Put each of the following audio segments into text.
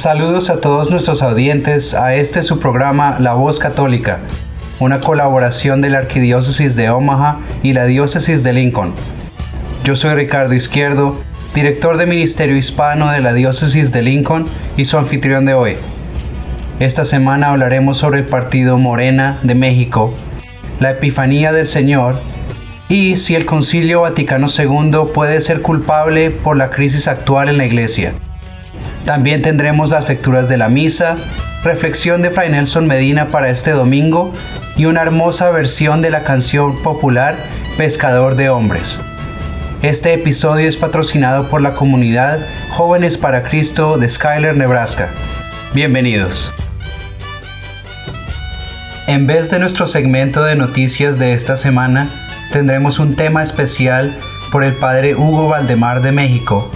Saludos a todos nuestros audientes a este su programa La Voz Católica, una colaboración de la Arquidiócesis de Omaha y la Diócesis de Lincoln. Yo soy Ricardo Izquierdo, director de Ministerio Hispano de la Diócesis de Lincoln y su anfitrión de hoy. Esta semana hablaremos sobre el partido Morena de México, la Epifanía del Señor y si el Concilio Vaticano II puede ser culpable por la crisis actual en la Iglesia. También tendremos las lecturas de la misa, reflexión de Fray Nelson Medina para este domingo y una hermosa versión de la canción popular Pescador de Hombres. Este episodio es patrocinado por la comunidad Jóvenes para Cristo de Skyler, Nebraska. Bienvenidos. En vez de nuestro segmento de noticias de esta semana, tendremos un tema especial por el padre Hugo Valdemar de México,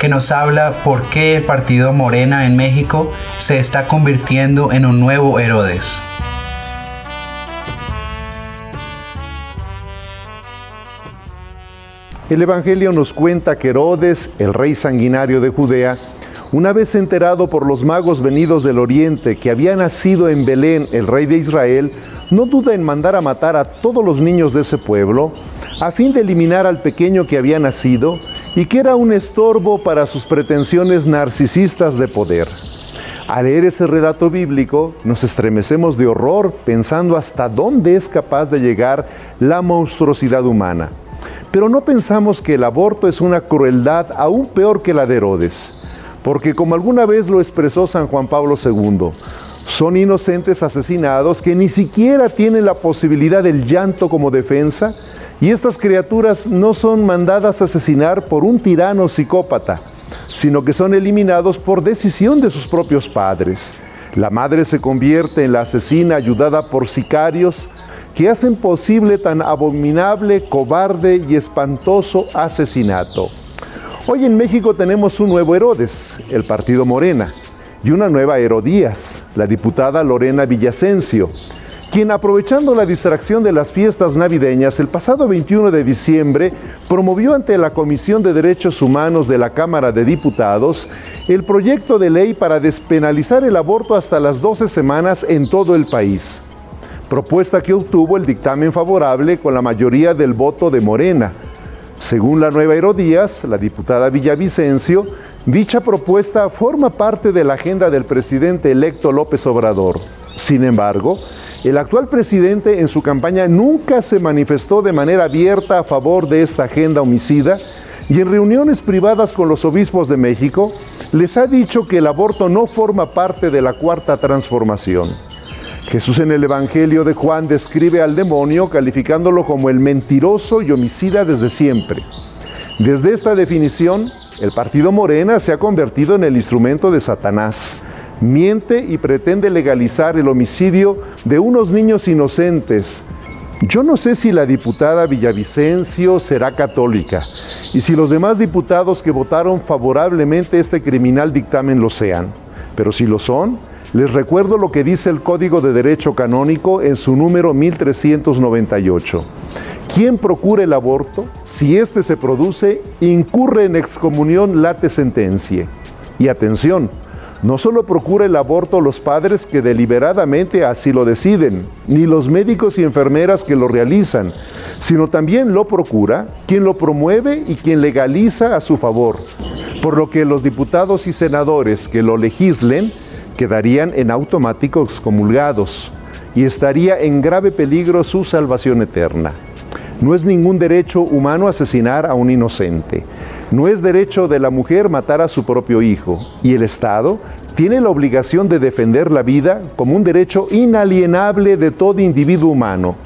que nos habla por qué el partido Morena en México se está convirtiendo en un nuevo Herodes. El Evangelio nos cuenta que Herodes, el rey sanguinario de Judea, una vez enterado por los magos venidos del oriente que había nacido en Belén el rey de Israel, no duda en mandar a matar a todos los niños de ese pueblo, a fin de eliminar al pequeño que había nacido y que era un estorbo para sus pretensiones narcisistas de poder. Al leer ese relato bíblico nos estremecemos de horror pensando hasta dónde es capaz de llegar la monstruosidad humana. Pero no pensamos que el aborto es una crueldad aún peor que la de Herodes, porque como alguna vez lo expresó San Juan Pablo II, son inocentes asesinados que ni siquiera tienen la posibilidad del llanto como defensa, y estas criaturas no son mandadas a asesinar por un tirano psicópata, sino que son eliminados por decisión de sus propios padres. La madre se convierte en la asesina ayudada por sicarios que hacen posible tan abominable, cobarde y espantoso asesinato. Hoy en México tenemos un nuevo Herodes, el partido Morena, y una nueva Herodías, la diputada Lorena Villasencio, quien aprovechando la distracción de las fiestas navideñas, el pasado 21 de diciembre promovió ante la Comisión de Derechos Humanos de la Cámara de Diputados el proyecto de ley para despenalizar el aborto hasta las 12 semanas en todo el país. Propuesta que obtuvo el dictamen favorable con la mayoría del voto de Morena. Según la nueva Herodías, la diputada Villavicencio, dicha propuesta forma parte de la agenda del presidente electo López Obrador. Sin embargo, el actual presidente en su campaña nunca se manifestó de manera abierta a favor de esta agenda homicida y en reuniones privadas con los obispos de México les ha dicho que el aborto no forma parte de la cuarta transformación. Jesús en el Evangelio de Juan describe al demonio calificándolo como el mentiroso y homicida desde siempre. Desde esta definición, el partido Morena se ha convertido en el instrumento de Satanás miente y pretende legalizar el homicidio de unos niños inocentes. Yo no sé si la diputada Villavicencio será católica y si los demás diputados que votaron favorablemente este criminal dictamen lo sean, pero si lo son, les recuerdo lo que dice el Código de Derecho Canónico en su número 1398. Quien procure el aborto, si éste se produce, incurre en excomunión late sentencia. Y atención, no solo procura el aborto los padres que deliberadamente así lo deciden, ni los médicos y enfermeras que lo realizan, sino también lo procura quien lo promueve y quien legaliza a su favor, por lo que los diputados y senadores que lo legislen quedarían en automático excomulgados y estaría en grave peligro su salvación eterna. No es ningún derecho humano asesinar a un inocente. No es derecho de la mujer matar a su propio hijo y el Estado tiene la obligación de defender la vida como un derecho inalienable de todo individuo humano.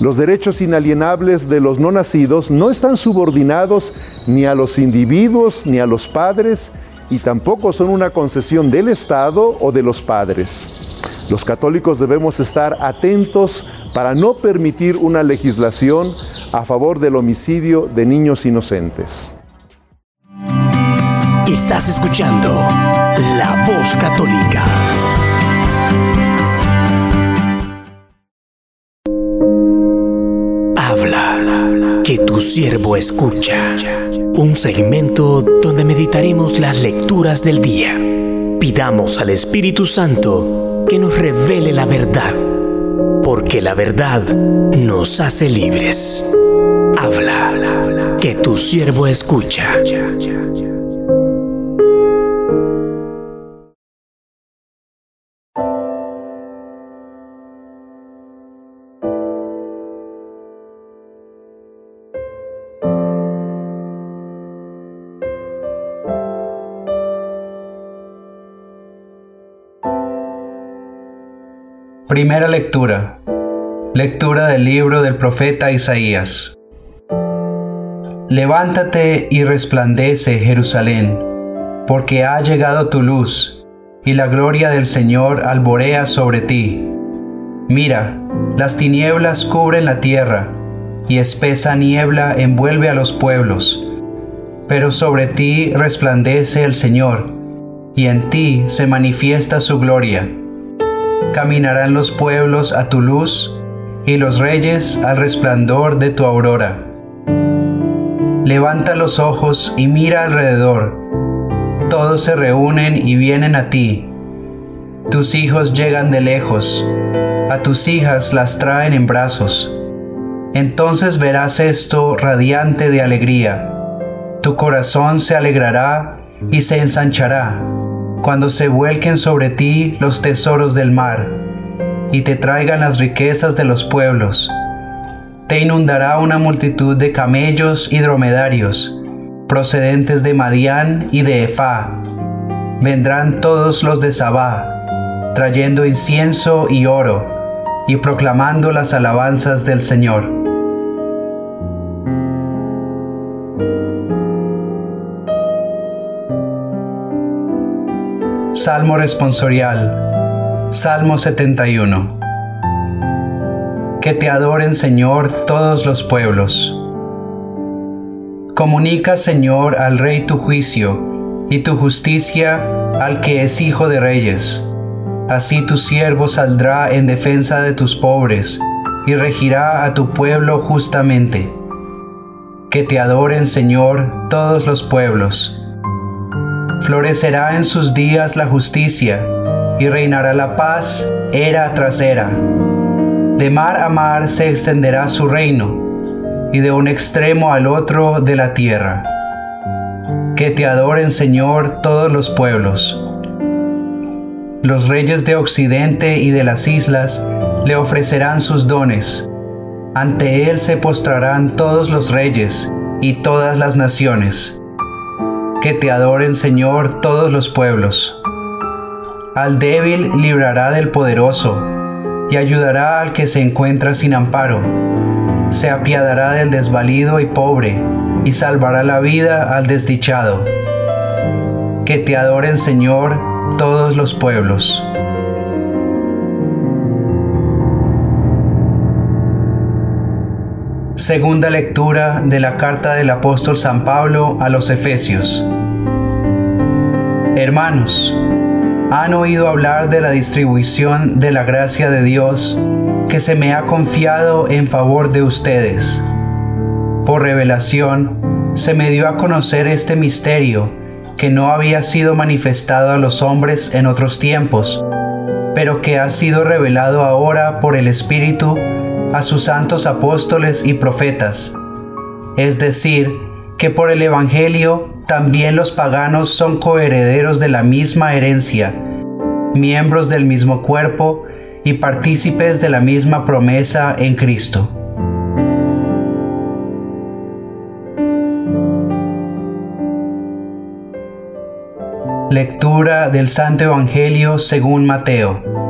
Los derechos inalienables de los no nacidos no están subordinados ni a los individuos ni a los padres y tampoco son una concesión del Estado o de los padres. Los católicos debemos estar atentos para no permitir una legislación a favor del homicidio de niños inocentes. Estás escuchando La Voz Católica. Habla, que tu siervo escucha. Un segmento donde meditaremos las lecturas del día. Pidamos al Espíritu Santo que nos revele la verdad, porque la verdad nos hace libres. Habla, que tu siervo escucha. Primera lectura. Lectura del libro del profeta Isaías. Levántate y resplandece, Jerusalén, porque ha llegado tu luz, y la gloria del Señor alborea sobre ti. Mira, las tinieblas cubren la tierra, y espesa niebla envuelve a los pueblos. Pero sobre ti resplandece el Señor, y en ti se manifiesta su gloria caminarán los pueblos a tu luz y los reyes al resplandor de tu aurora. Levanta los ojos y mira alrededor. Todos se reúnen y vienen a ti. Tus hijos llegan de lejos. A tus hijas las traen en brazos. Entonces verás esto radiante de alegría. Tu corazón se alegrará y se ensanchará cuando se vuelquen sobre ti los tesoros del mar, y te traigan las riquezas de los pueblos. Te inundará una multitud de camellos y dromedarios, procedentes de Madián y de Efá. Vendrán todos los de Sabá, trayendo incienso y oro, y proclamando las alabanzas del Señor. Salmo responsorial. Salmo 71. Que te adoren, Señor, todos los pueblos. Comunica, Señor, al Rey tu juicio y tu justicia al que es hijo de reyes. Así tu siervo saldrá en defensa de tus pobres y regirá a tu pueblo justamente. Que te adoren, Señor, todos los pueblos Florecerá en sus días la justicia y reinará la paz era tras era. De mar a mar se extenderá su reino y de un extremo al otro de la tierra. Que te adoren Señor todos los pueblos. Los reyes de Occidente y de las islas le ofrecerán sus dones. Ante él se postrarán todos los reyes y todas las naciones que te adoren, Señor, todos los pueblos. Al débil librará del poderoso, y ayudará al que se encuentra sin amparo. Se apiadará del desvalido y pobre, y salvará la vida al desdichado. Que te adoren, Señor, todos los pueblos. Segunda lectura de la carta del apóstol San Pablo a los Efesios. Hermanos, han oído hablar de la distribución de la gracia de Dios que se me ha confiado en favor de ustedes. Por revelación, se me dio a conocer este misterio que no había sido manifestado a los hombres en otros tiempos, pero que ha sido revelado ahora por el Espíritu a sus santos apóstoles y profetas, es decir, que por el Evangelio también los paganos son coherederos de la misma herencia, miembros del mismo cuerpo y partícipes de la misma promesa en Cristo. Lectura del Santo Evangelio según Mateo.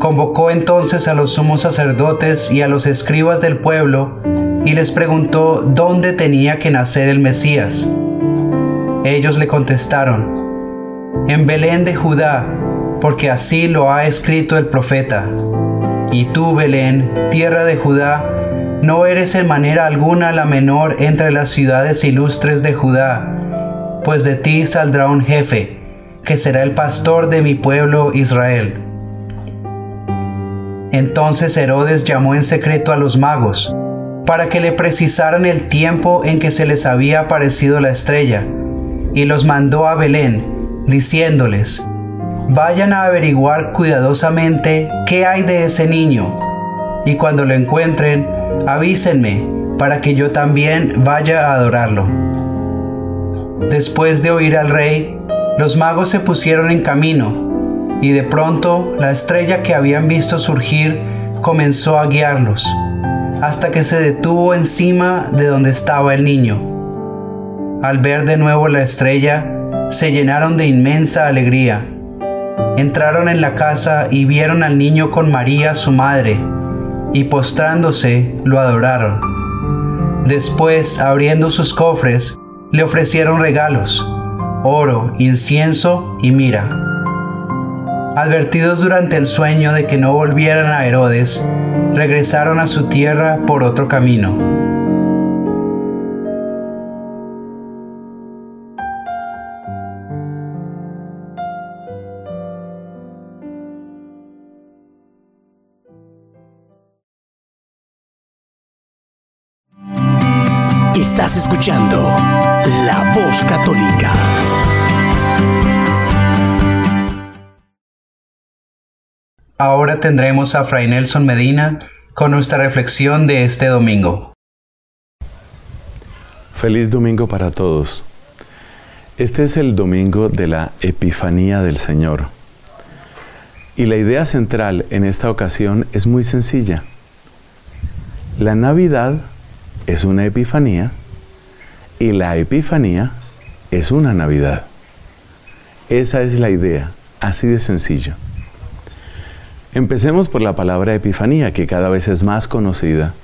Convocó entonces a los sumos sacerdotes y a los escribas del pueblo y les preguntó dónde tenía que nacer el Mesías. Ellos le contestaron, en Belén de Judá, porque así lo ha escrito el profeta. Y tú, Belén, tierra de Judá, no eres en manera alguna la menor entre las ciudades ilustres de Judá, pues de ti saldrá un jefe, que será el pastor de mi pueblo Israel. Entonces Herodes llamó en secreto a los magos, para que le precisaran el tiempo en que se les había aparecido la estrella, y los mandó a Belén, diciéndoles, Vayan a averiguar cuidadosamente qué hay de ese niño, y cuando lo encuentren, avísenme, para que yo también vaya a adorarlo. Después de oír al rey, los magos se pusieron en camino, y de pronto la estrella que habían visto surgir comenzó a guiarlos, hasta que se detuvo encima de donde estaba el niño. Al ver de nuevo la estrella, se llenaron de inmensa alegría. Entraron en la casa y vieron al niño con María, su madre, y postrándose lo adoraron. Después, abriendo sus cofres, le ofrecieron regalos, oro, incienso y mira. Advertidos durante el sueño de que no volvieran a Herodes, regresaron a su tierra por otro camino. Ahora tendremos a Fray Nelson Medina con nuestra reflexión de este domingo. Feliz domingo para todos. Este es el domingo de la Epifanía del Señor. Y la idea central en esta ocasión es muy sencilla. La Navidad es una Epifanía y la Epifanía es una Navidad. Esa es la idea, así de sencillo. Empecemos por la palabra Epifanía, que cada vez es más conocida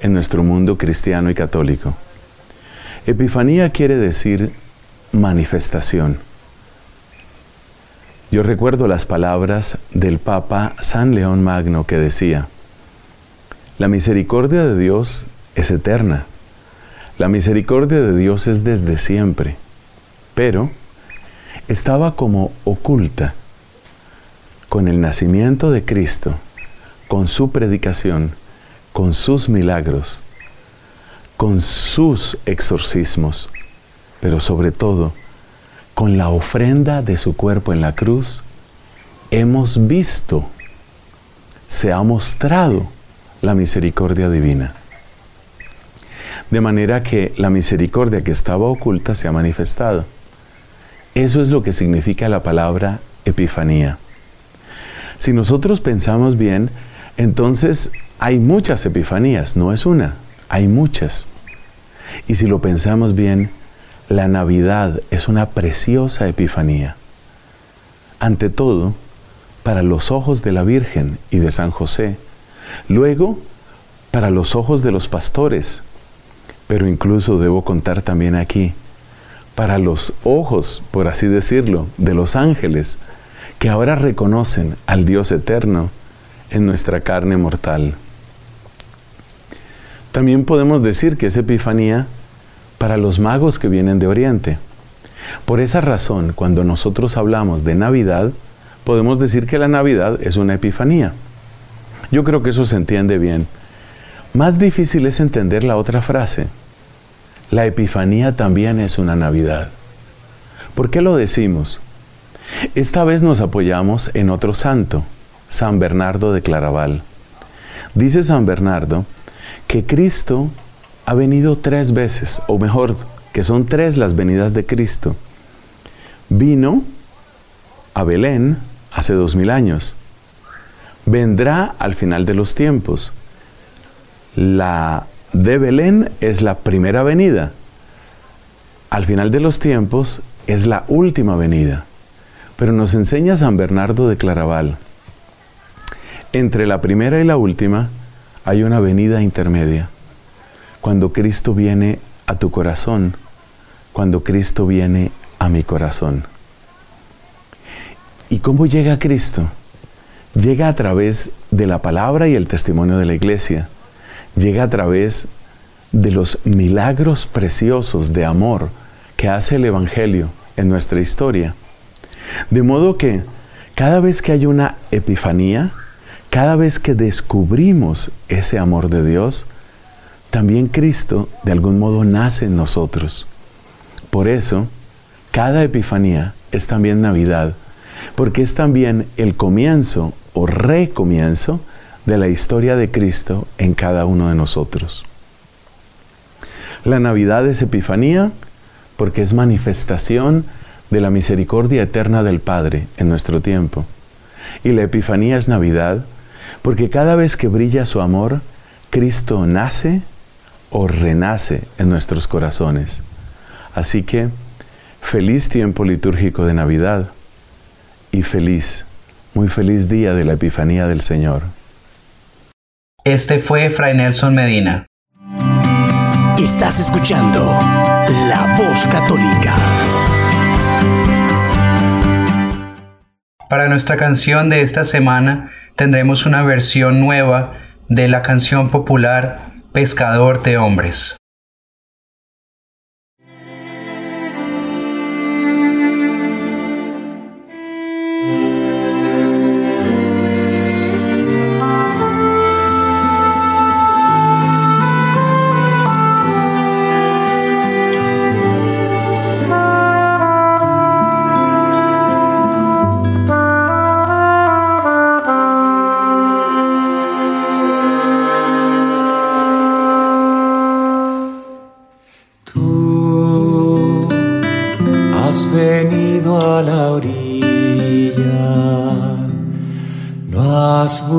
en nuestro mundo cristiano y católico. Epifanía quiere decir manifestación. Yo recuerdo las palabras del Papa San León Magno que decía, la misericordia de Dios es eterna, la misericordia de Dios es desde siempre, pero estaba como oculta con el nacimiento de Cristo, con su predicación, con sus milagros, con sus exorcismos, pero sobre todo con la ofrenda de su cuerpo en la cruz, hemos visto, se ha mostrado la misericordia divina. De manera que la misericordia que estaba oculta se ha manifestado. Eso es lo que significa la palabra Epifanía. Si nosotros pensamos bien, entonces hay muchas epifanías, no es una, hay muchas. Y si lo pensamos bien, la Navidad es una preciosa epifanía. Ante todo, para los ojos de la Virgen y de San José. Luego, para los ojos de los pastores. Pero incluso debo contar también aquí, para los ojos, por así decirlo, de los ángeles que ahora reconocen al Dios eterno en nuestra carne mortal. También podemos decir que es Epifanía para los magos que vienen de Oriente. Por esa razón, cuando nosotros hablamos de Navidad, podemos decir que la Navidad es una Epifanía. Yo creo que eso se entiende bien. Más difícil es entender la otra frase. La Epifanía también es una Navidad. ¿Por qué lo decimos? Esta vez nos apoyamos en otro santo, San Bernardo de Claraval. Dice San Bernardo que Cristo ha venido tres veces, o mejor, que son tres las venidas de Cristo. Vino a Belén hace dos mil años. Vendrá al final de los tiempos. La de Belén es la primera venida. Al final de los tiempos es la última venida. Pero nos enseña San Bernardo de Claraval. Entre la primera y la última hay una venida intermedia. Cuando Cristo viene a tu corazón, cuando Cristo viene a mi corazón. ¿Y cómo llega Cristo? Llega a través de la palabra y el testimonio de la iglesia. Llega a través de los milagros preciosos de amor que hace el Evangelio en nuestra historia. De modo que cada vez que hay una epifanía, cada vez que descubrimos ese amor de Dios, también Cristo de algún modo nace en nosotros. Por eso, cada epifanía es también Navidad, porque es también el comienzo o recomienzo de la historia de Cristo en cada uno de nosotros. La Navidad es Epifanía porque es manifestación de la misericordia eterna del Padre en nuestro tiempo. Y la Epifanía es Navidad porque cada vez que brilla su amor, Cristo nace o renace en nuestros corazones. Así que, feliz tiempo litúrgico de Navidad y feliz, muy feliz día de la Epifanía del Señor. Este fue Fray Nelson Medina. Estás escuchando La Voz Católica. Para nuestra canción de esta semana tendremos una versión nueva de la canción popular Pescador de Hombres.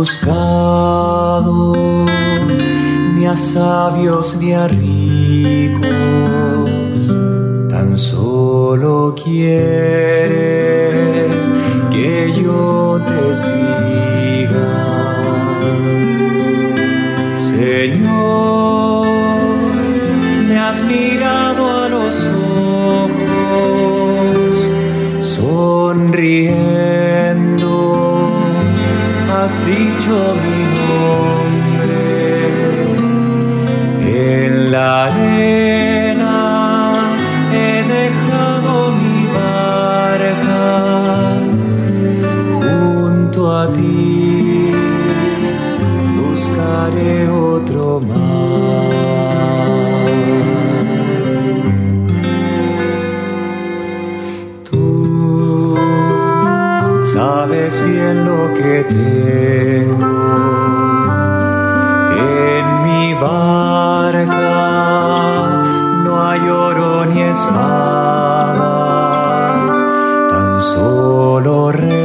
Mi nombre en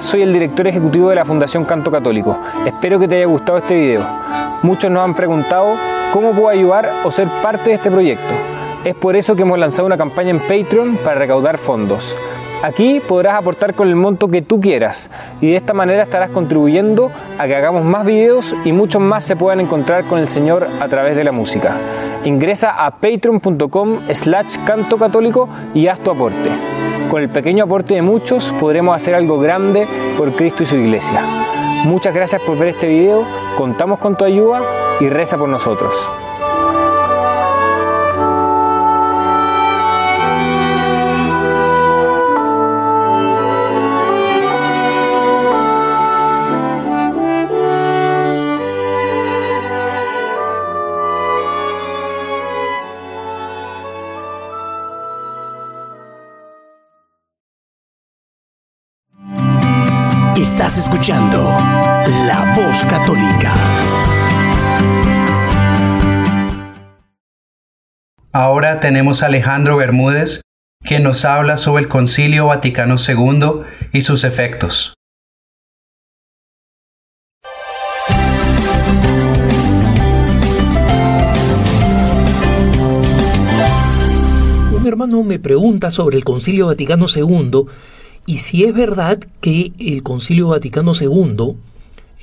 Soy el director ejecutivo de la Fundación Canto Católico. Espero que te haya gustado este video. Muchos nos han preguntado cómo puedo ayudar o ser parte de este proyecto. Es por eso que hemos lanzado una campaña en Patreon para recaudar fondos. Aquí podrás aportar con el monto que tú quieras y de esta manera estarás contribuyendo a que hagamos más videos y muchos más se puedan encontrar con el Señor a través de la música. Ingresa a patreon.com slash canto católico y haz tu aporte. Con el pequeño aporte de muchos podremos hacer algo grande por Cristo y su iglesia. Muchas gracias por ver este video, contamos con tu ayuda y reza por nosotros. Estás escuchando La Voz Católica. Ahora tenemos a Alejandro Bermúdez, quien nos habla sobre el Concilio Vaticano II y sus efectos. Un hermano me pregunta sobre el Concilio Vaticano II y si es verdad que el Concilio Vaticano II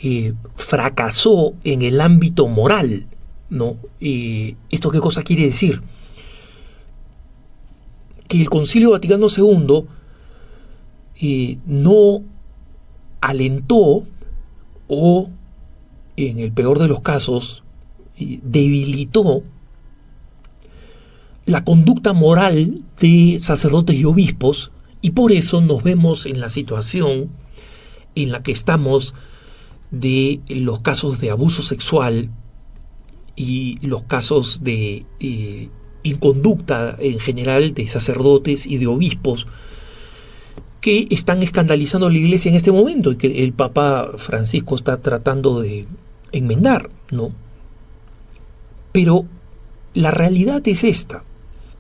eh, fracasó en el ámbito moral, ¿no? Eh, ¿Esto qué cosa quiere decir? Que el Concilio Vaticano II eh, no alentó o, en el peor de los casos, debilitó la conducta moral de sacerdotes y obispos y por eso nos vemos en la situación en la que estamos de los casos de abuso sexual y los casos de eh, inconducta en general de sacerdotes y de obispos que están escandalizando a la iglesia en este momento y que el Papa Francisco está tratando de enmendar, ¿no? Pero la realidad es esta.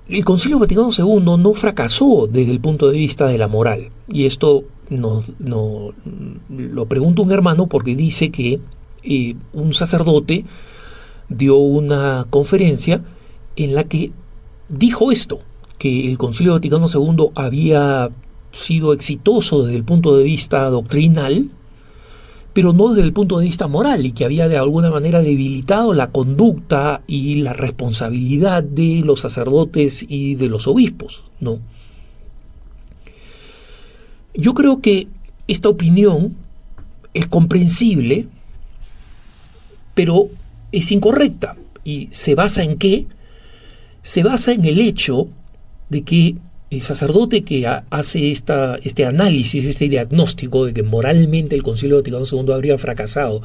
El Concilio Vaticano II no fracasó desde el punto de vista de la moral. Y esto no, lo pregunta un hermano porque dice que eh, un sacerdote dio una conferencia en la que dijo esto, que el Concilio Vaticano II había sido exitoso desde el punto de vista doctrinal, pero no desde el punto de vista moral y que había de alguna manera debilitado la conducta y la responsabilidad de los sacerdotes y de los obispos, ¿no? Yo creo que esta opinión es comprensible, pero es incorrecta y se basa en qué? Se basa en el hecho de que el sacerdote que hace esta, este análisis, este diagnóstico de que moralmente el Concilio Vaticano II habría fracasado,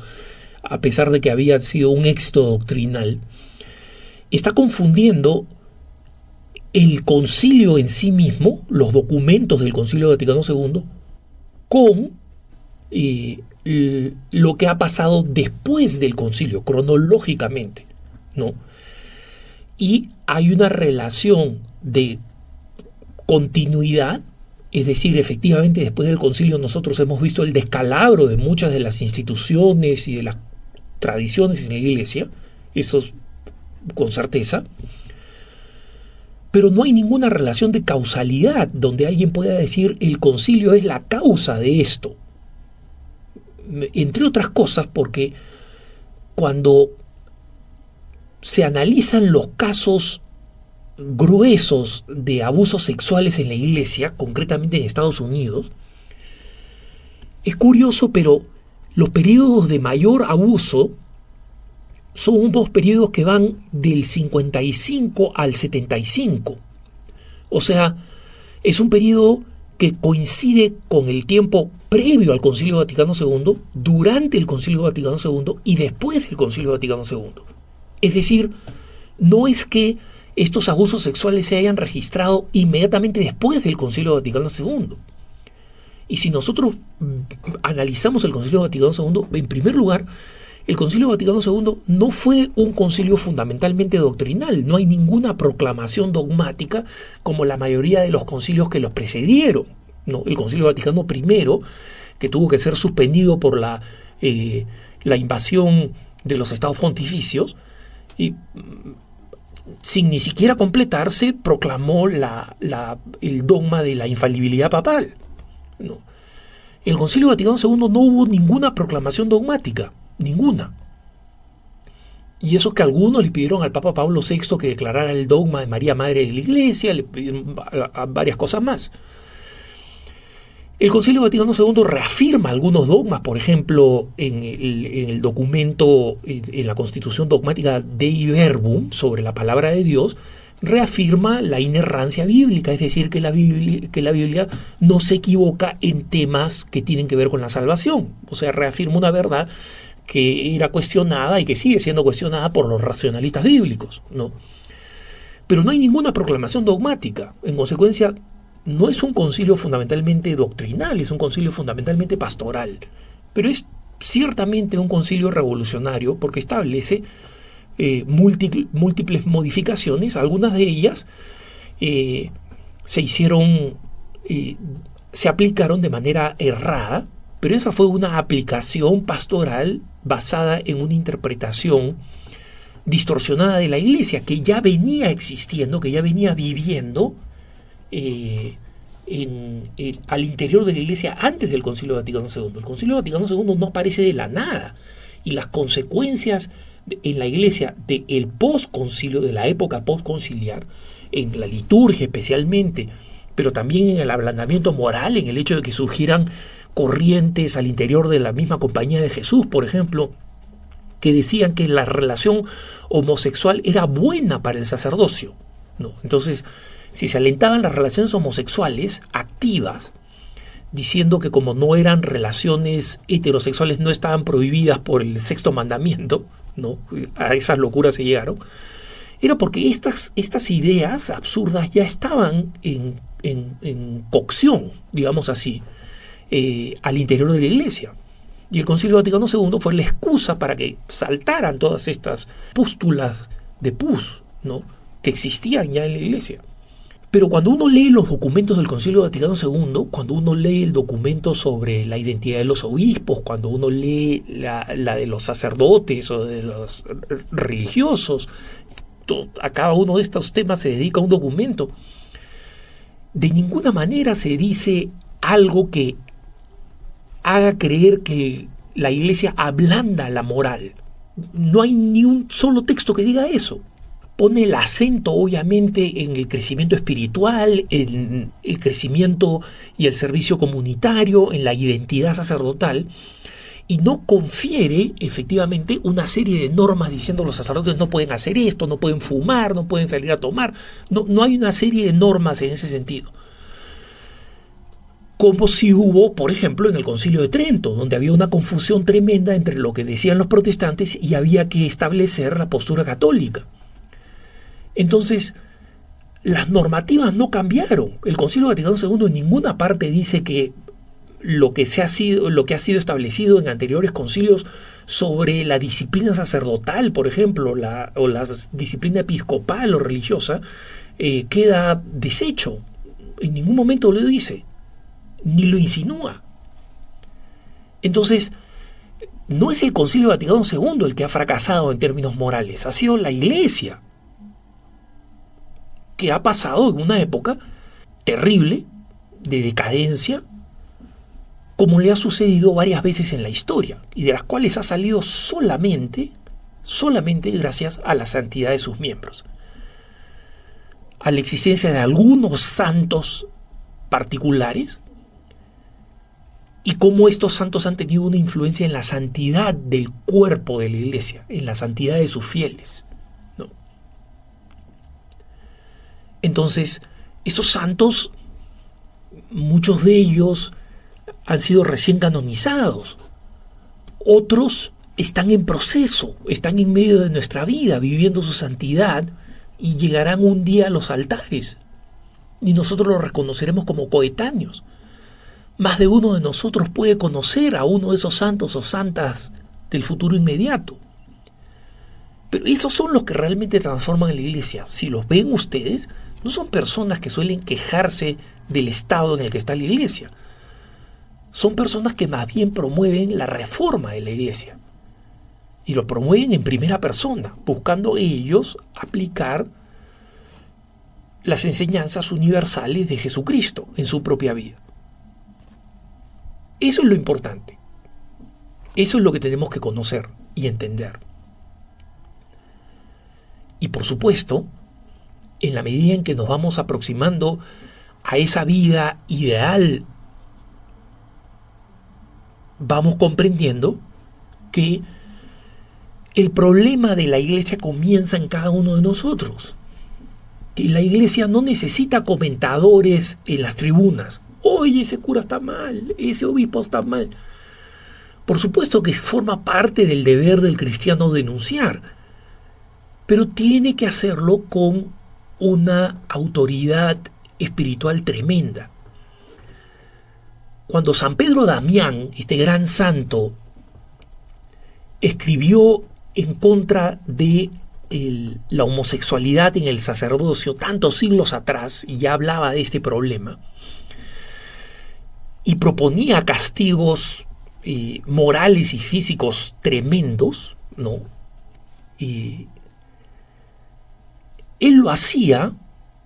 a pesar de que había sido un éxito doctrinal, está confundiendo el concilio en sí mismo, los documentos del Concilio Vaticano II, con eh, lo que ha pasado después del concilio, cronológicamente. ¿no? Y hay una relación de continuidad, es decir, efectivamente después del concilio nosotros hemos visto el descalabro de muchas de las instituciones y de las tradiciones en la iglesia, eso con certeza, pero no hay ninguna relación de causalidad donde alguien pueda decir el concilio es la causa de esto. Entre otras cosas porque cuando se analizan los casos gruesos de abusos sexuales en la iglesia, concretamente en Estados Unidos, es curioso, pero los periodos de mayor abuso son unos periodos que van del 55 al 75. O sea, es un periodo que coincide con el tiempo previo al Concilio Vaticano II, durante el Concilio Vaticano II y después del Concilio Vaticano II. Es decir, no es que estos abusos sexuales se hayan registrado inmediatamente después del Concilio Vaticano II. Y si nosotros analizamos el Concilio Vaticano II, en primer lugar, el Concilio Vaticano II no fue un concilio fundamentalmente doctrinal, no hay ninguna proclamación dogmática como la mayoría de los concilios que los precedieron. ¿no? El Concilio Vaticano I, que tuvo que ser suspendido por la, eh, la invasión de los estados pontificios, y sin ni siquiera completarse, proclamó la, el dogma de la infalibilidad papal. ¿no? El Concilio Vaticano II no hubo ninguna proclamación dogmática, ninguna. Y eso que algunos le pidieron al Papa Pablo VI que declarara el dogma de María Madre de la Iglesia, le pidieron varias cosas más. El Concilio Vaticano II reafirma algunos dogmas, por ejemplo, en el, documento, en, la Constitución dogmática Dei Verbum sobre la palabra de Dios, reafirma la inerrancia bíblica, es decir, que la, Biblia, que la Biblia no se equivoca en temas que tienen que ver con la salvación. O sea, reafirma una verdad que era cuestionada y que sigue siendo cuestionada por los racionalistas bíblicos, ¿no? Pero no hay ninguna proclamación dogmática. En consecuencia, no es un concilio fundamentalmente doctrinal, es un concilio fundamentalmente pastoral, pero es ciertamente un concilio revolucionario porque establece eh, múltiples modificaciones, algunas de ellas eh, se hicieron, eh, se aplicaron de manera errada, pero esa fue una aplicación pastoral basada en una interpretación distorsionada de la iglesia que ya venía existiendo, que ya venía viviendo eh, al interior de la Iglesia antes del Concilio Vaticano II. El Concilio Vaticano II no aparece de la nada y las consecuencias en la Iglesia del el post-concilio, de la época post-conciliar, en la liturgia especialmente, pero también en el ablandamiento moral, en el hecho de que surgieran corrientes al interior de la misma compañía de Jesús, por ejemplo, que decían que la relación homosexual era buena para el sacerdocio. ¿no? Entonces, si se alentaban las relaciones homosexuales activas, diciendo que como no eran relaciones heterosexuales, no estaban prohibidas por el sexto mandamiento, ¿no? A esas locuras se llegaron. era porque estas, estas ideas absurdas ya estaban en, cocción, digamos así, eh, al interior de la iglesia. Y el Concilio Vaticano II fue la excusa para que saltaran todas estas pústulas de pus, ¿no? que existían ya en la iglesia. Pero cuando uno lee los documentos del Concilio Vaticano II, cuando uno lee el documento sobre la identidad de los obispos, cuando uno lee la, de los sacerdotes o de los religiosos, a cada uno de estos temas se dedica un documento, de ninguna manera se dice algo que haga creer que la iglesia ablanda la moral. No hay ni un solo texto que diga eso pone el acento obviamente en el crecimiento espiritual, en el crecimiento y el servicio comunitario, en la identidad sacerdotal, y no confiere efectivamente una serie de normas diciendo los sacerdotes no pueden hacer esto, no pueden fumar, no pueden salir a tomar. No, no hay una serie de normas en ese sentido. Como si hubo, por ejemplo, en el Concilio de Trento, donde había una confusión tremenda entre lo que decían los protestantes y había que establecer la postura católica. Entonces, las normativas no cambiaron. El Concilio Vaticano II en ninguna parte dice que lo que, se ha sido, lo que ha sido establecido en anteriores concilios sobre la disciplina sacerdotal, por ejemplo, o la disciplina episcopal o religiosa, eh, queda deshecho. En ningún momento lo dice, ni lo insinúa. Entonces, no es el Concilio Vaticano II el que ha fracasado en términos morales, ha sido la Iglesia que ha pasado en una época terrible de decadencia, como le ha sucedido varias veces en la historia, y de las cuales ha salido solamente, solamente gracias a la santidad de sus miembros, a la existencia de algunos santos particulares, y cómo estos santos han tenido una influencia en la santidad del cuerpo de la iglesia, en la santidad de sus fieles. Entonces, esos santos, muchos de ellos han sido recién canonizados. Otros están en proceso, están en medio de nuestra vida, viviendo su santidad y llegarán un día a los altares. Y nosotros los reconoceremos como coetáneos. Más de uno de nosotros puede conocer a uno de esos santos o santas del futuro inmediato. Pero esos son los que realmente transforman la iglesia. Si los ven ustedes, no son personas que suelen quejarse del estado en el que está la iglesia. Son personas que más bien promueven la reforma de la iglesia. Y lo promueven en primera persona, buscando ellos aplicar las enseñanzas universales de Jesucristo en su propia vida. Eso es lo importante. Eso es lo que tenemos que conocer y entender. Y por supuesto, en la medida en que nos vamos aproximando a esa vida ideal, vamos comprendiendo que el problema de la iglesia comienza en cada uno de nosotros. Que la iglesia no necesita comentadores en las tribunas. Oye, ese cura está mal, ese obispo está mal. Por supuesto que forma parte del deber del cristiano denunciar, pero tiene que hacerlo con una autoridad espiritual tremenda. Cuando San Pedro Damián, este gran santo, escribió en contra de la homosexualidad en el sacerdocio tantos siglos atrás, y ya hablaba de este problema, y proponía castigos eh, morales y físicos tremendos, ¿no? Y él lo hacía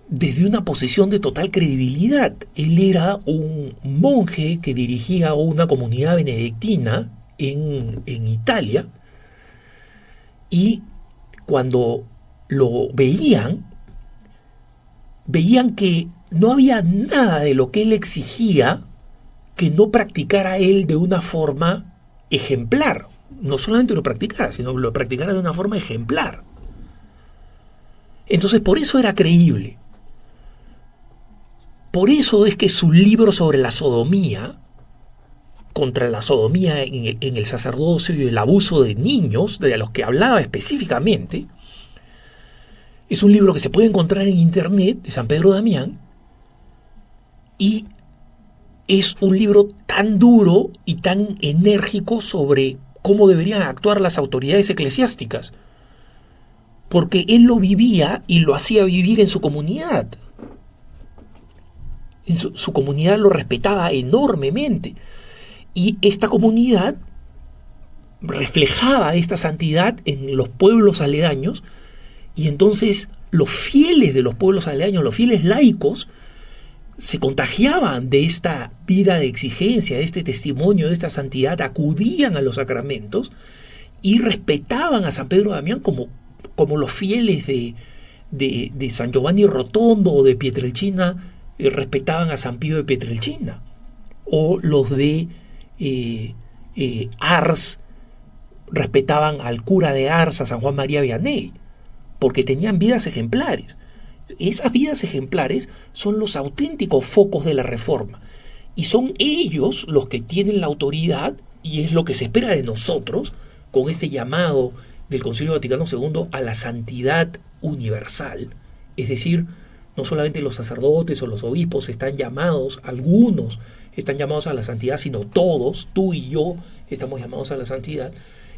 desde una posición de total credibilidad. Él era un monje que dirigía una comunidad benedictina en, en Italia y cuando lo veían, veían que no había nada de lo que él exigía que no practicara él de una forma ejemplar. No solamente lo practicara, sino lo practicara de una forma ejemplar. Entonces por eso era creíble. Por eso es que su libro sobre la sodomía, contra la sodomía en el, sacerdocio y el abuso de niños, de los que hablaba específicamente, Es un libro que se puede encontrar en internet de San Pedro Damián y es un libro tan duro y tan enérgico sobre cómo deberían actuar las autoridades eclesiásticas, porque él lo vivía y lo hacía vivir en su comunidad. En su, su comunidad lo respetaba enormemente y esta comunidad reflejaba esta santidad en los pueblos aledaños y entonces los fieles de los pueblos aledaños, los fieles laicos, se contagiaban de esta vida de exigencia, de este testimonio, de esta santidad, acudían a los sacramentos y respetaban a San Pedro Damián como, como los fieles de, de, San Giovanni Rotondo o de Pietrelcina eh, respetaban a San Pío de Pietrelcina, o los de eh, eh, Ars respetaban al cura de Ars, a San Juan María Vianney, porque tenían vidas ejemplares. Esas vidas ejemplares son los auténticos focos de la reforma. Y son ellos los que tienen la autoridad, y es lo que se espera de nosotros, con este llamado del Concilio Vaticano II a la santidad universal. Es decir, no solamente los sacerdotes o los obispos están llamados, algunos están llamados a la santidad, sino todos, tú y yo, estamos llamados a la santidad,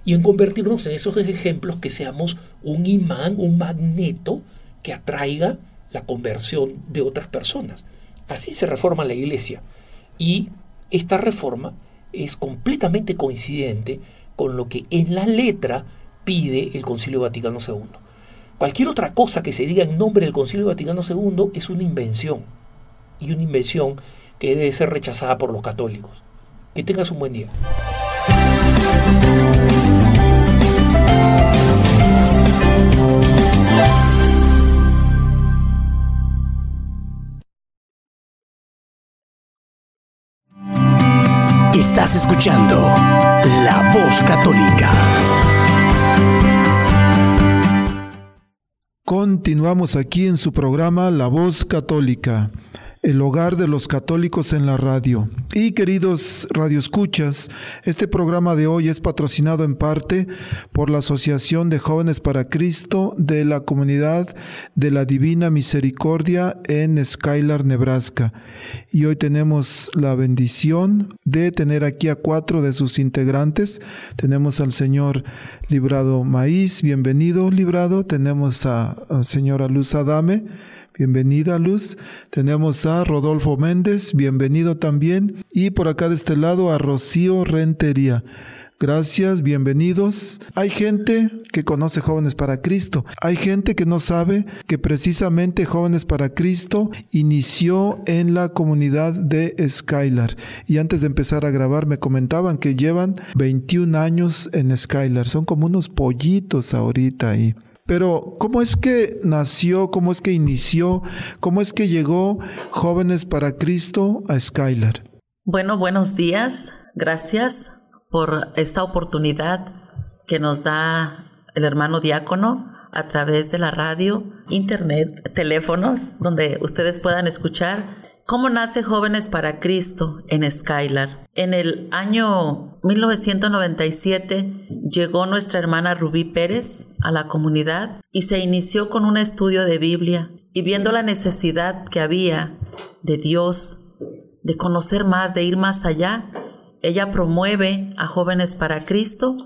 y en convertirnos en esos ejemplos que seamos un imán, un magneto que atraiga la conversión de otras personas. Así se reforma la iglesia. Y esta reforma es completamente coincidente con lo que en la letra pide el Concilio Vaticano II. Cualquier otra cosa que se diga en nombre del Concilio Vaticano II es una invención. Y una invención que debe ser rechazada por los católicos. Que tengas un buen día. Estás escuchando La Voz Católica. Continuamos aquí en su programa La Voz Católica el hogar de los católicos en la radio. Y queridos radioescuchas, este programa de hoy es patrocinado en parte por la Asociación de Jóvenes para Cristo de la Comunidad de la Divina Misericordia en Skylar, Nebraska. Y hoy tenemos la bendición de tener aquí a cuatro de sus integrantes. Tenemos al señor Librado Maíz, bienvenido Librado. Tenemos a, a señora Luz Adame Bienvenida Luz. Tenemos a Rodolfo Méndez, bienvenido también. Y por acá de este lado a Rocío Rentería. Gracias, bienvenidos. Hay gente que conoce Jóvenes para Cristo. Hay gente que no sabe que precisamente Jóvenes para Cristo inició en la comunidad de Skylar. Y antes de empezar a grabar me comentaban que llevan 21 años en Skylar. Son como unos pollitos ahorita ahí. Pero, ¿cómo es que nació, cómo es que inició, cómo es que llegó Jóvenes para Cristo a Skylar? Bueno, buenos días. Gracias por esta oportunidad que nos da el hermano diácono a través de la radio, internet, teléfonos, donde ustedes puedan escuchar ¿Cómo nace Jóvenes para Cristo en Skylar? En el año 1997 llegó nuestra hermana Rubí Pérez a la comunidad y se inició con un estudio de Biblia y viendo la necesidad que había de Dios, de conocer más, de ir más allá, ella promueve a Jóvenes para Cristo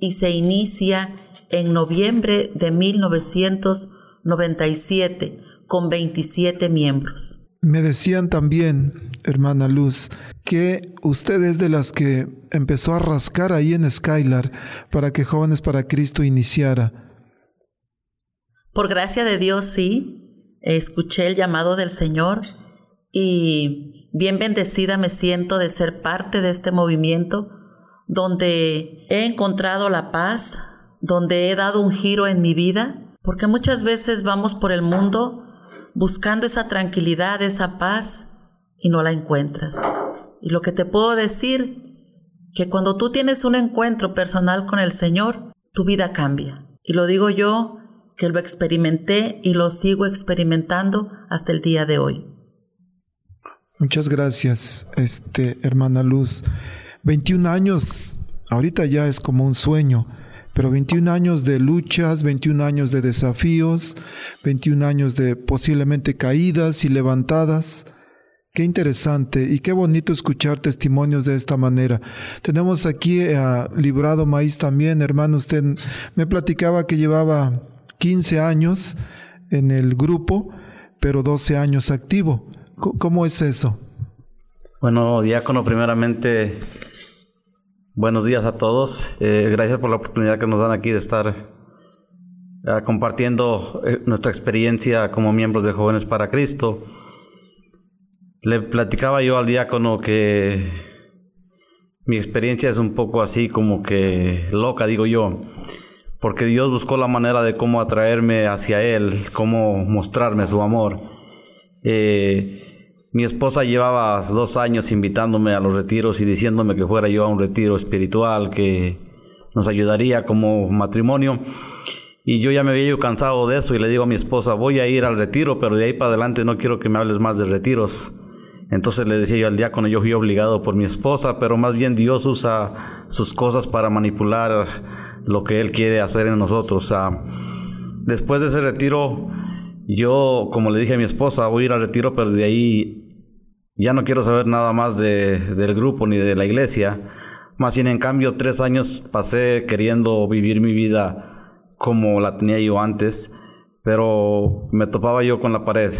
y se inicia en noviembre de 1997 con 27 miembros. Me decían también, hermana Luz, que usted es de las que empezó a rascar ahí en Skylar para que Jóvenes para Cristo iniciara. Por gracia de Dios, sí. Escuché el llamado del Señor y bien bendecida me siento de ser parte de este movimiento donde he encontrado la paz, donde he dado un giro en mi vida, porque muchas veces vamos por el mundo buscando esa tranquilidad, esa paz y no la encuentras. Y lo que te puedo decir, que cuando tú tienes un encuentro personal con el Señor, tu vida cambia. Y lo digo yo, que lo experimenté y lo sigo experimentando hasta el día de hoy. Muchas gracias, este, hermana Luz. 21 años, ahorita ya es como un sueño, pero 21 años de luchas, 21 años de desafíos, 21 años de posiblemente caídas y levantadas. Qué interesante y qué bonito escuchar testimonios de esta manera. Tenemos aquí a Librado Maíz también, hermano. Usted me platicaba que llevaba 15 años en el grupo, pero 12 años activo. ¿Cómo es eso? Bueno, diácono, primeramente, buenos días a todos. Eh, gracias por la oportunidad que nos dan aquí de estar eh, compartiendo eh, nuestra experiencia como miembros de Jóvenes para Cristo. Le platicaba yo al diácono que mi experiencia es un poco así como que loca, digo yo, porque Dios buscó la manera de cómo atraerme hacia Él, cómo mostrarme su amor. Eh, mi esposa llevaba dos años invitándome a los retiros y diciéndome que fuera yo a un retiro espiritual que nos ayudaría como matrimonio. Y yo ya me había cansado de eso y le digo a mi esposa, voy a ir al retiro, pero de ahí para adelante no quiero que me hables más de retiros. Entonces le decía yo al diácono, yo fui obligado por mi esposa, pero más bien Dios usa sus cosas para manipular lo que Él quiere hacer en nosotros. después de ese retiro, yo, como le dije a mi esposa, voy a ir al retiro, pero de ahí ya no quiero saber nada más de, del grupo ni de la iglesia. Más bien, en cambio, tres años pasé queriendo vivir mi vida como la tenía yo antes, pero me topaba yo con la pared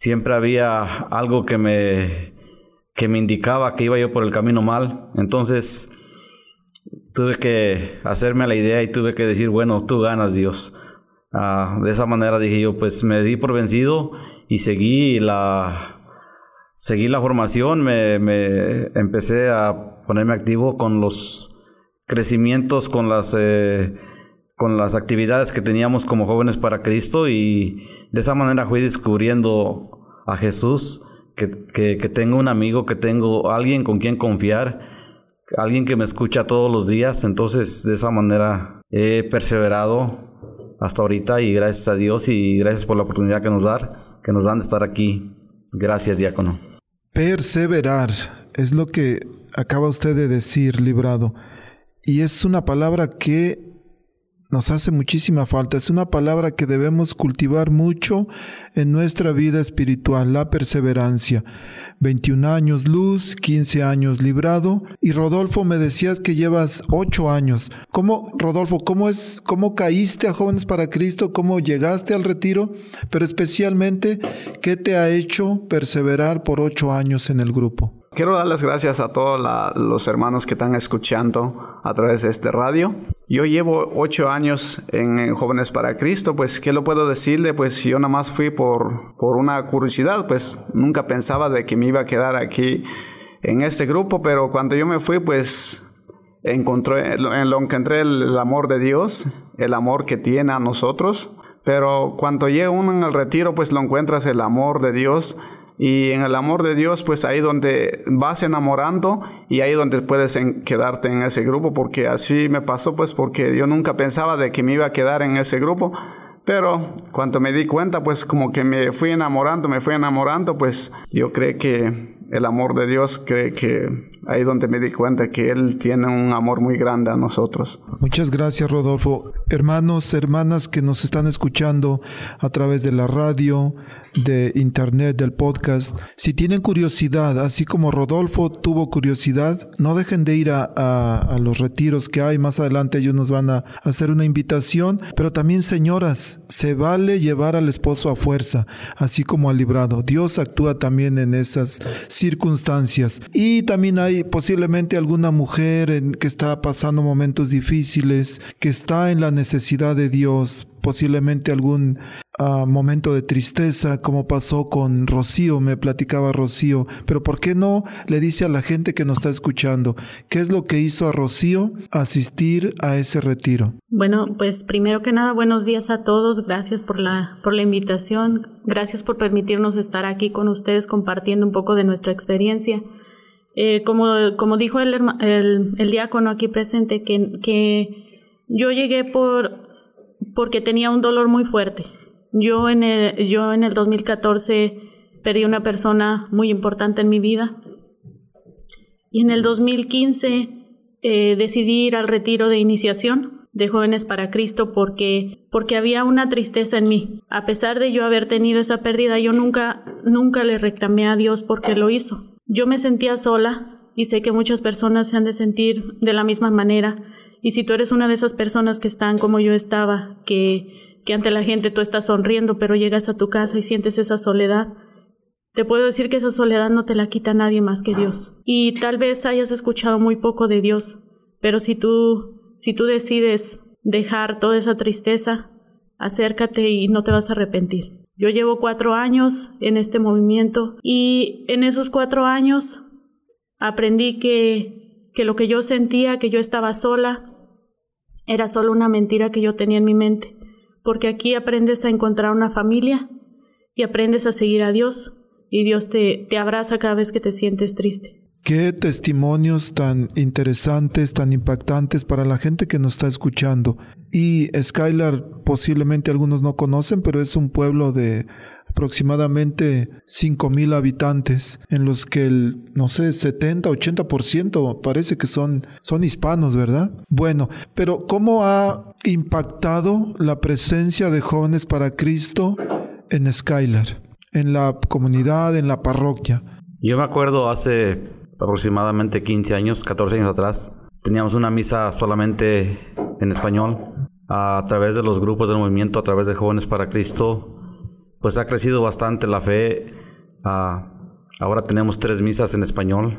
siempre había algo que me, que me indicaba que iba yo por el camino mal. Entonces tuve que hacerme la idea y tuve que decir, bueno, tú ganas Dios. Ah, de esa manera dije yo, pues me di por vencido y seguí la, seguí la formación, me, empecé a ponerme activo con los crecimientos, con las... Eh, con las actividades que teníamos como jóvenes para Cristo y de esa manera fui descubriendo a Jesús, que, que, tengo un amigo, que tengo alguien con quien confiar, alguien que me escucha todos los días, entonces de esa manera he perseverado hasta ahorita y gracias a Dios y gracias por la oportunidad que nos dar, que nos dan de estar aquí. Gracias, diácono. Perseverar es lo que acaba usted de decir, librado. Y es una palabra que nos hace muchísima falta. Es una palabra que debemos cultivar mucho en nuestra vida espiritual, la perseverancia. 21 años luz, 15 años librado. Y Rodolfo, me decías que llevas 8 años. ¿Cómo, Rodolfo, cómo es, cómo caíste a Jóvenes para Cristo? ¿Cómo llegaste al retiro? Pero especialmente, ¿qué te ha hecho perseverar por 8 años en el grupo? Quiero dar las gracias a todos los hermanos que están escuchando a través de este radio. Yo llevo ocho años en, Jóvenes para Cristo, pues ¿qué lo puedo decirle? Pues yo nada más fui por, por una curiosidad, pues nunca pensaba de que me iba a quedar aquí en este grupo, pero cuando yo me fui, pues encontré, en lo encontré el, amor de Dios, el amor que tiene a nosotros. Pero cuando llega uno en el retiro, pues lo encuentras el amor de Dios y en el amor de Dios, pues ahí donde vas enamorando y ahí donde puedes quedarte en ese grupo, porque así me pasó, pues porque yo nunca pensaba de que me iba a quedar en ese grupo, pero cuando me di cuenta, pues como que me fui enamorando, me fui enamorando, pues yo creo que el amor de Dios, creo que ahí donde me di cuenta que Él tiene un amor muy grande a nosotros. Muchas gracias, Rodolfo. Hermanos, hermanas que nos están escuchando a través de la radio, de internet, del podcast, si tienen curiosidad, así como Rodolfo tuvo curiosidad, no dejen de ir a, a, los retiros que hay. Más adelante ellos nos van a hacer una invitación. Pero también, señoras, se vale llevar al esposo a fuerza, así como al librado. Dios actúa también en esas circunstancias. Y también hay posiblemente alguna mujer que está pasando momentos difíciles, que está en la necesidad de Dios, posiblemente algún ah, momento de tristeza, como pasó con Rocío, me platicaba Rocío, pero ¿por qué no le dice a la gente que nos está escuchando qué es lo que hizo a Rocío asistir a ese retiro? Bueno, pues primero que nada, buenos días a todos, gracias por la, por la invitación, gracias por permitirnos estar aquí con ustedes compartiendo un poco de nuestra experiencia. Eh, como, como dijo el, el, el, diácono aquí presente, que, que yo llegué por, porque tenía un dolor muy fuerte. Yo en el, yo en el 2014 perdí una persona muy importante en mi vida. Y en el 2015 eh, decidí ir al retiro de iniciación de Jóvenes para Cristo porque, porque había una tristeza en mí. A pesar de yo haber tenido esa pérdida, yo nunca, nunca le reclamé a Dios porque lo hizo. Yo me sentía sola y sé que muchas personas se han de sentir de la misma manera. Y si tú eres una de esas personas que están como yo estaba, que, que ante la gente tú estás sonriendo, pero llegas a tu casa y sientes esa soledad, te puedo decir que esa soledad no te la quita nadie más que Dios. Y tal vez hayas escuchado muy poco de Dios, pero si tú, si tú decides dejar toda esa tristeza, acércate y no te vas a arrepentir. Yo llevo cuatro años en este movimiento y en esos cuatro años aprendí que, que lo que yo sentía, que yo estaba sola, era solo una mentira que yo tenía en mi mente, porque aquí aprendes a encontrar una familia y aprendes a seguir a Dios y Dios te, te abraza cada vez que te sientes triste. Qué testimonios tan interesantes, tan impactantes para la gente que nos está escuchando. Y Skylar posiblemente algunos no conocen, pero es un pueblo de aproximadamente 5.000 habitantes, en los que el, no sé, 70, 80% parece que son, son hispanos, ¿verdad? Bueno, pero ¿cómo ha impactado la presencia de jóvenes para Cristo en Skylar, en la comunidad, en la parroquia? Yo me acuerdo hace aproximadamente 15 años, 14 años atrás. Teníamos una misa solamente en español. A través de los grupos del movimiento, a través de Jóvenes para Cristo, pues ha crecido bastante la fe. Ah, ahora tenemos tres misas en español.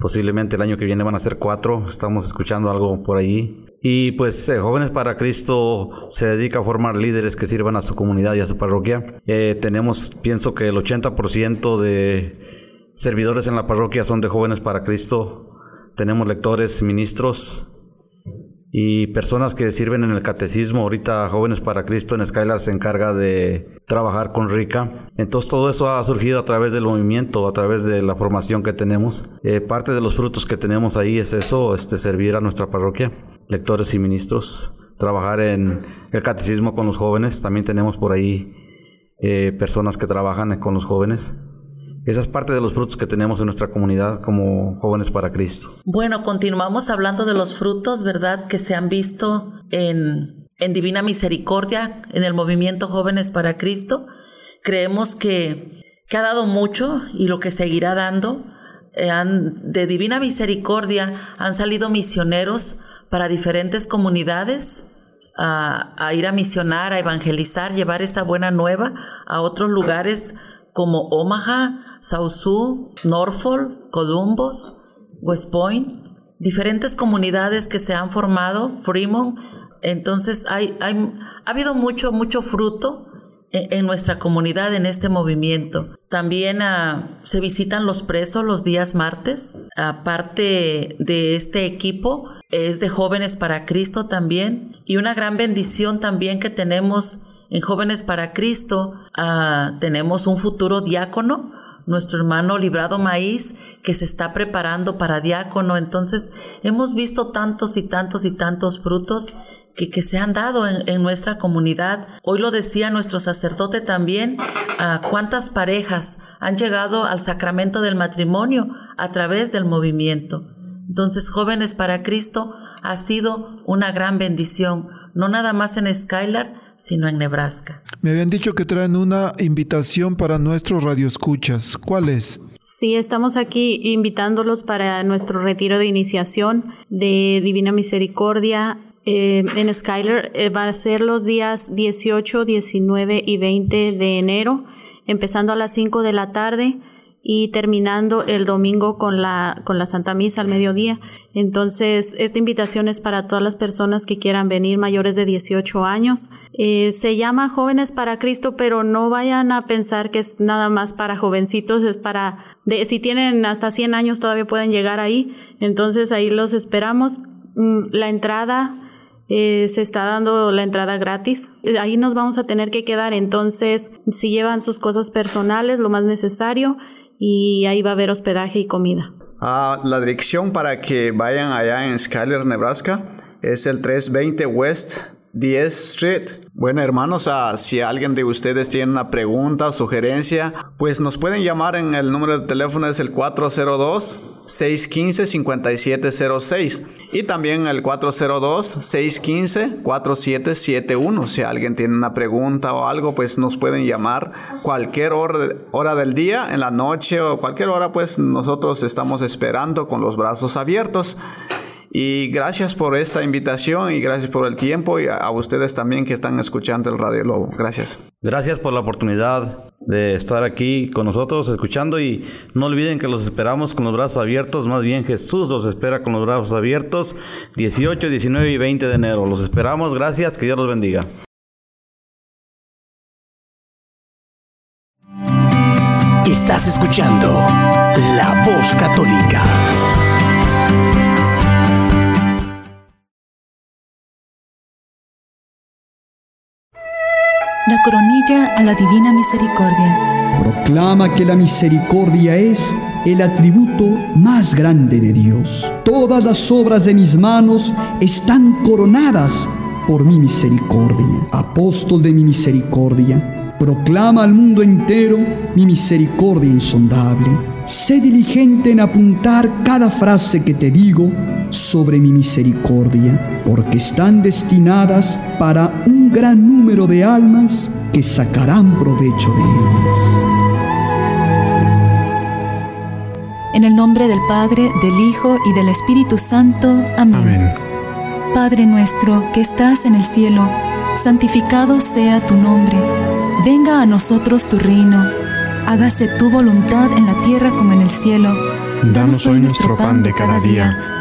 Posiblemente el año que viene van a ser cuatro. Estamos escuchando algo por ahí. Y pues eh, Jóvenes para Cristo se dedica a formar líderes que sirvan a su comunidad y a su parroquia. Eh, tenemos, pienso que el 80% de servidores en la parroquia son de Jóvenes para Cristo. Tenemos lectores, ministros y personas que sirven en el catecismo. Ahorita Jóvenes para Cristo en Skylar se encarga de trabajar con Rica. Entonces todo eso ha surgido a través del movimiento, a través de la formación que tenemos. Eh, parte de los frutos que tenemos ahí es eso, este, servir a nuestra parroquia, lectores y ministros, trabajar en el catecismo con los jóvenes. También tenemos por ahí eh, personas que trabajan con los jóvenes. Esa es parte de los frutos que tenemos en nuestra comunidad como jóvenes para Cristo. Bueno, continuamos hablando de los frutos, ¿verdad? Que se han visto en, en Divina Misericordia, en el movimiento Jóvenes para Cristo. Creemos que, que ha dado mucho y lo que seguirá dando. Eh, de Divina Misericordia han salido misioneros para diferentes comunidades. A, ir a misionar, a evangelizar, llevar esa buena nueva a otros lugares como Omaha, Sausu, Norfolk, Columbus, West Point, diferentes comunidades que se han formado, Fremont. Entonces hay, hay, ha habido mucho, mucho fruto en, nuestra comunidad, en este movimiento. También uh, se visitan los presos los días martes. Aparte de este equipo, es de Jóvenes para Cristo también. Y una gran bendición también que tenemos en Jóvenes para Cristo uh, tenemos un futuro diácono, nuestro hermano Librado Maíz, que se está preparando para diácono. Entonces, hemos visto tantos y tantos y tantos frutos que, que se han dado en, en, nuestra comunidad. Hoy lo decía nuestro sacerdote también, uh, cuántas parejas han llegado al sacramento del matrimonio a través del movimiento. Entonces, Jóvenes para Cristo ha sido una gran bendición, no nada más en Skylar, sino en Nebraska. Me habían dicho que traen una invitación para nuestros radioescuchas. ¿Cuál es? Sí, estamos aquí invitándolos para nuestro retiro de iniciación de Divina Misericordia eh, en Skyler. Eh, va a ser los días 18, 19 y 20 de enero, empezando a las 5 de la tarde y terminando el domingo con la, con la Santa Misa al mediodía. Entonces, esta invitación es para todas las personas que quieran venir mayores de 18 años. Eh, se llama Jóvenes para Cristo, pero no vayan a pensar que es nada más para jovencitos, es para, de, si tienen hasta 100 años todavía pueden llegar ahí. Entonces, ahí los esperamos. Mm, la entrada eh, se está dando la entrada gratis. Ahí nos vamos a tener que quedar. Entonces, si llevan sus cosas personales, lo más necesario, y ahí va a haber hospedaje y comida. Ah, la dirección para que vayan allá en Skyler, Nebraska, es el 320 West 10 Street. Bueno, hermanos, si alguien de ustedes tiene una pregunta, sugerencia, pues nos pueden llamar en el número de teléfono es el 402-615-5706 y también el 402-615-4771. Si alguien tiene una pregunta o algo, pues nos pueden llamar cualquier hora, hora del día, en la noche o cualquier hora, pues nosotros estamos esperando con los brazos abiertos. Y gracias por esta invitación y gracias por el tiempo y a, ustedes también que están escuchando el Radio Lobo. Gracias. Gracias por la oportunidad de estar aquí con nosotros escuchando y no olviden que los esperamos con los brazos abiertos, más bien Jesús los espera con los brazos abiertos 18, 19 y 20 de enero. Los esperamos, gracias, que Dios los bendiga. Estás escuchando La Voz Católica. La coronilla a la Divina Misericordia. Proclama que la misericordia es el atributo más grande de Dios. Todas las obras de mis manos están coronadas por mi misericordia. Apóstol de mi misericordia, proclama al mundo entero mi misericordia insondable. Sé diligente en apuntar cada frase que te digo sobre mi misericordia, porque están destinadas para un gran número de almas que sacarán provecho de ellas. En el nombre del Padre, del Hijo y del Espíritu Santo. Amén. Padre nuestro que estás en el cielo, santificado sea tu nombre. Venga a nosotros tu reino. Hágase tu voluntad en la tierra como en el cielo. Danos hoy nuestro pan de cada día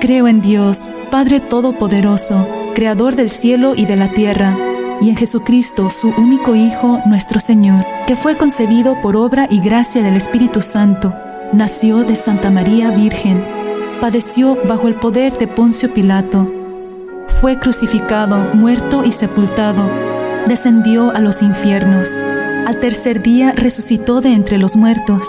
Creo en Dios, Padre Todopoderoso, Creador del cielo y de la tierra, y en Jesucristo, su único Hijo, nuestro Señor, que fue concebido por obra y gracia del Espíritu Santo, nació de Santa María Virgen, padeció bajo el poder de Poncio Pilato, fue crucificado, muerto y sepultado, descendió a los infiernos, al tercer día resucitó de entre los muertos,